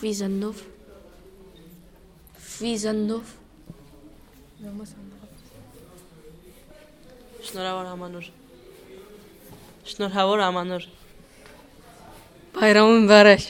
Ֆիզանով Ֆիզանով Շնորհավոր ամանոր։ Շնորհավոր ամանոր։ Բայրամın բարեş